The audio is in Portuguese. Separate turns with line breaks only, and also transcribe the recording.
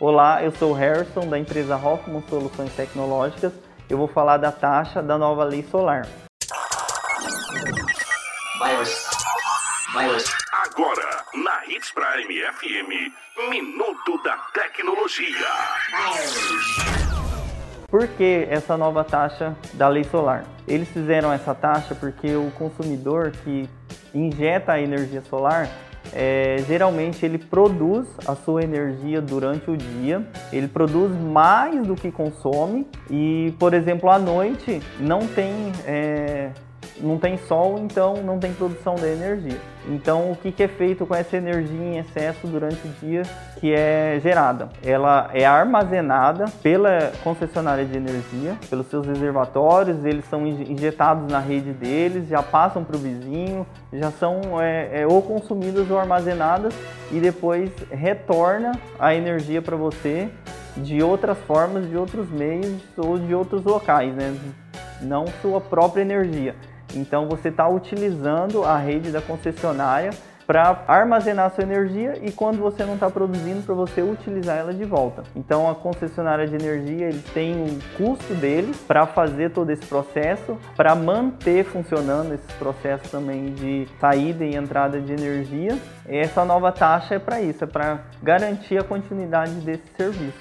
Olá, eu sou o Harrison da empresa Hoffman Soluções Tecnológicas. Eu vou falar da taxa da nova lei solar.
Agora, na Hits Prime FM, Minuto da Tecnologia.
Por que essa nova taxa da lei solar? Eles fizeram essa taxa porque o consumidor que injeta a energia solar é, geralmente ele produz a sua energia durante o dia, ele produz mais do que consome. E, por exemplo, à noite não tem é, não tem sol, então não tem produção de energia. Então, o que, que é feito com essa energia em excesso durante o dia que é gerada? Ela é armazenada pela concessionária de energia, pelos seus reservatórios, eles são injetados na rede deles, já passam para o vizinho, já são é, é, ou consumidas ou armazenadas e depois retorna a energia para você de outras formas, de outros meios ou de outros locais, né? não sua própria energia. Então você está utilizando a rede da concessionária para armazenar sua energia e quando você não está produzindo para você utilizar ela de volta. Então a concessionária de energia ele tem um custo deles para fazer todo esse processo, para manter funcionando esses processos também de saída e entrada de energia. Essa nova taxa é para isso, é para garantir a continuidade desse serviço.